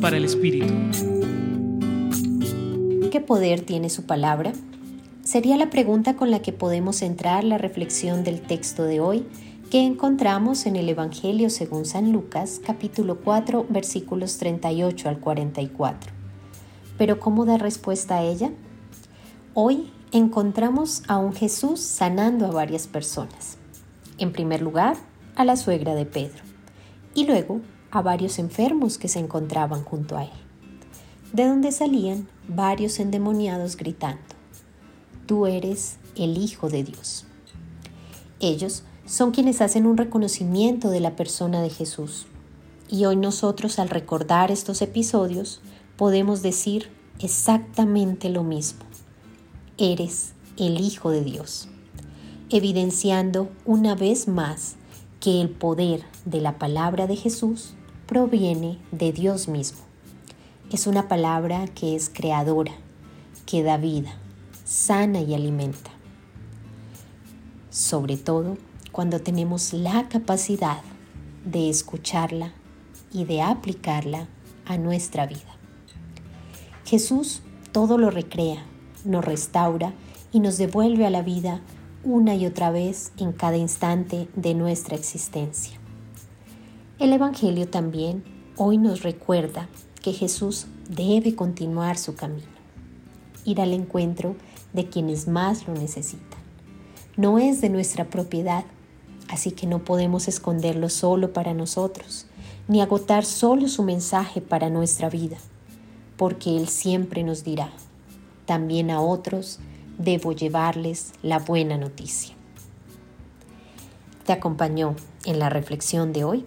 Para el Espíritu. ¿Qué poder tiene su palabra? Sería la pregunta con la que podemos centrar la reflexión del texto de hoy que encontramos en el Evangelio según San Lucas capítulo 4 versículos 38 al 44. Pero ¿cómo da respuesta a ella? Hoy encontramos a un Jesús sanando a varias personas. En primer lugar, a la suegra de Pedro y luego a varios enfermos que se encontraban junto a él, de donde salían varios endemoniados gritando, Tú eres el Hijo de Dios. Ellos son quienes hacen un reconocimiento de la persona de Jesús. Y hoy nosotros al recordar estos episodios podemos decir exactamente lo mismo. Eres el Hijo de Dios, evidenciando una vez más que el poder de la palabra de Jesús proviene de Dios mismo. Es una palabra que es creadora, que da vida, sana y alimenta. Sobre todo cuando tenemos la capacidad de escucharla y de aplicarla a nuestra vida. Jesús todo lo recrea, nos restaura y nos devuelve a la vida una y otra vez en cada instante de nuestra existencia. El Evangelio también hoy nos recuerda que Jesús debe continuar su camino, ir al encuentro de quienes más lo necesitan. No es de nuestra propiedad, así que no podemos esconderlo solo para nosotros, ni agotar solo su mensaje para nuestra vida, porque Él siempre nos dirá, también a otros debo llevarles la buena noticia. Te acompañó en la reflexión de hoy